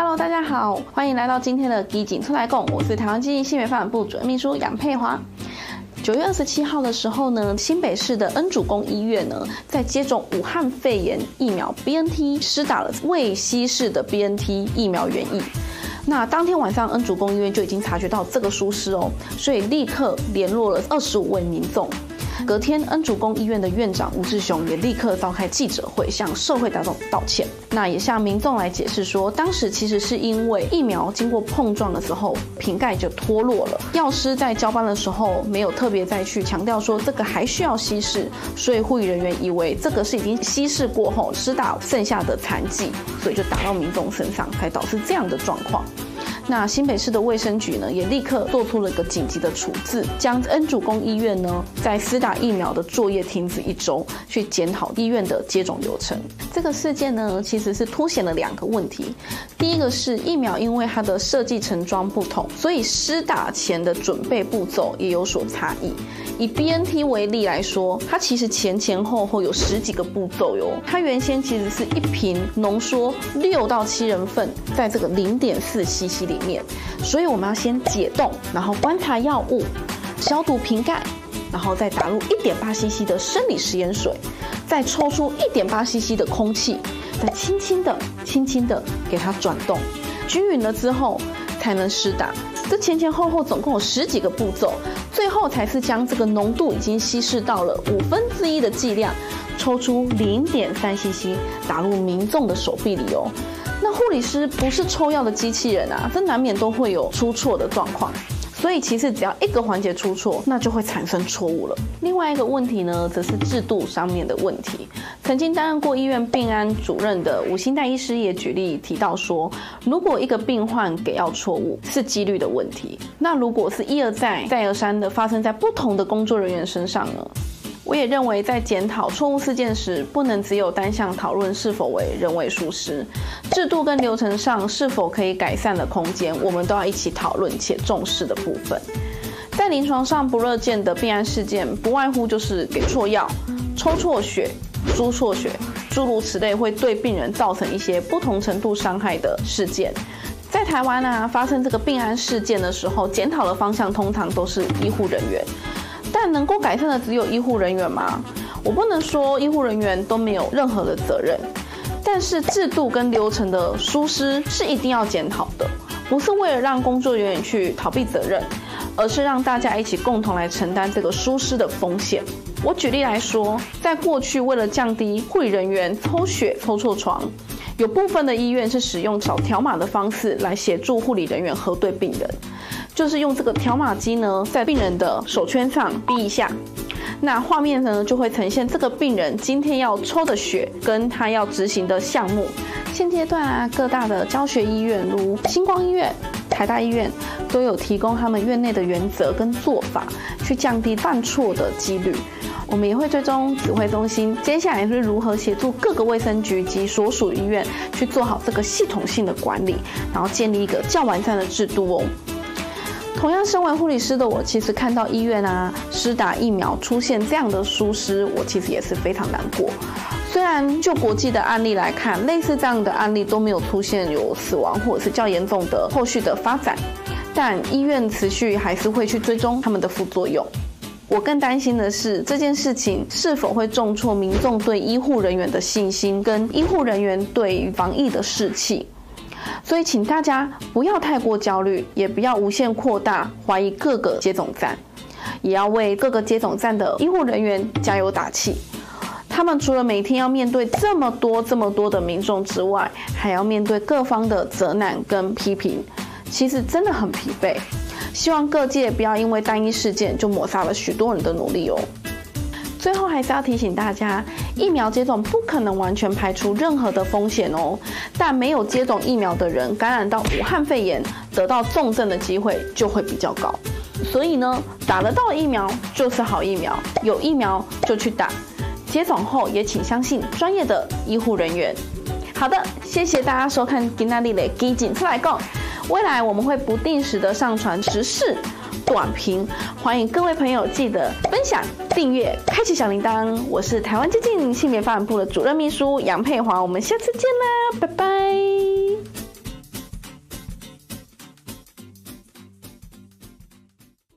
Hello，大家好，欢迎来到今天的基进出来讲，我是台湾基进性别发展部主任秘书杨佩华。九月二十七号的时候呢，新北市的恩主公医院呢，在接种武汉肺炎疫苗 BNT 施打了未稀释的 BNT 疫苗原液。那当天晚上，恩主公医院就已经察觉到这个疏失哦，所以立刻联络了二十五位民众。隔天，恩主公医院的院长吴志雄也立刻召开记者会，向社会大众道歉。那也向民众来解释说，当时其实是因为疫苗经过碰撞的时候，瓶盖就脱落了。药师在交班的时候没有特别再去强调说这个还需要稀释，所以护理人员以为这个是已经稀释过后施打剩下的残剂，所以就打到民众身上，才导致这样的状况。那新北市的卫生局呢，也立刻做出了一个紧急的处置，将恩主公医院呢在施打疫苗的作业停止一周，去检讨医院的接种流程。这个事件呢，其实是凸显了两个问题。第一个是疫苗因为它的设计成装不同，所以施打前的准备步骤也有所差异。以 BNT 为例来说，它其实前前后后有十几个步骤哟。它原先其实是一瓶浓缩六到七人份，在这个零点四 CC 里。面，所以我们要先解冻，然后观察药物，消毒瓶盖，然后再打入一点八 CC 的生理食盐水，再抽出一点八 CC 的空气，再轻轻的、轻轻的给它转动，均匀了之后才能施打。这前前后后总共有十几个步骤，最后才是将这个浓度已经稀释到了五分之一的剂量，抽出零点三 CC 打入民众的手臂里哦。那护理师不是抽药的机器人啊，这难免都会有出错的状况。所以其实只要一个环节出错，那就会产生错误了。另外一个问题呢，则是制度上面的问题。曾经担任过医院病安主任的吴欣岱医师也举例提到说，如果一个病患给药错误是几率的问题，那如果是一而再再而三的发生在不同的工作人员身上呢？我也认为，在检讨错误事件时，不能只有单向讨论是否为人为疏失，制度跟流程上是否可以改善的空间，我们都要一起讨论且重视的部分。在临床上不乐见的病案事件，不外乎就是给错药、抽错血、输错血，诸如此类，会对病人造成一些不同程度伤害的事件。在台湾啊，发生这个病案事件的时候，检讨的方向通常都是医护人员。但能够改善的只有医护人员吗？我不能说医护人员都没有任何的责任，但是制度跟流程的疏失是一定要检讨的，不是为了让工作人员去逃避责任，而是让大家一起共同来承担这个疏失的风险。我举例来说，在过去为了降低护理人员抽血抽错床，有部分的医院是使用扫条码的方式来协助护理人员核对病人。就是用这个条码机呢，在病人的手圈上逼一下，那画面呢就会呈现这个病人今天要抽的血跟他要执行的项目。现阶段啊，各大的教学医院如星光医院、台大医院都有提供他们院内的原则跟做法，去降低犯错的几率。我们也会追踪指挥中心，接下来是如何协助各个卫生局及所属医院去做好这个系统性的管理，然后建立一个较完善的制度哦。同样，身为护理师的我，其实看到医院啊施打疫苗出现这样的疏失，我其实也是非常难过。虽然就国际的案例来看，类似这样的案例都没有出现有死亡或者是较严重的后续的发展，但医院持续还是会去追踪他们的副作用。我更担心的是这件事情是否会重挫民众对医护人员的信心，跟医护人员对防疫的士气。所以，请大家不要太过焦虑，也不要无限扩大怀疑各个接种站，也要为各个接种站的医护人员加油打气。他们除了每天要面对这么多、这么多的民众之外，还要面对各方的责难跟批评，其实真的很疲惫。希望各界不要因为单一事件就抹杀了许多人的努力哦。最后还是要提醒大家，疫苗接种不可能完全排除任何的风险哦。但没有接种疫苗的人感染到武汉肺炎，得到重症的机会就会比较高。所以呢，打得到疫苗就是好疫苗，有疫苗就去打。接种后也请相信专业的医护人员。好的，谢谢大家收看今天的基进出来讲。未来我们会不定时的上传时事。短评，欢迎各位朋友记得分享、订阅、开启小铃铛。我是台湾接近性别发展部的主任秘书杨佩华，我们下次见啦，拜拜。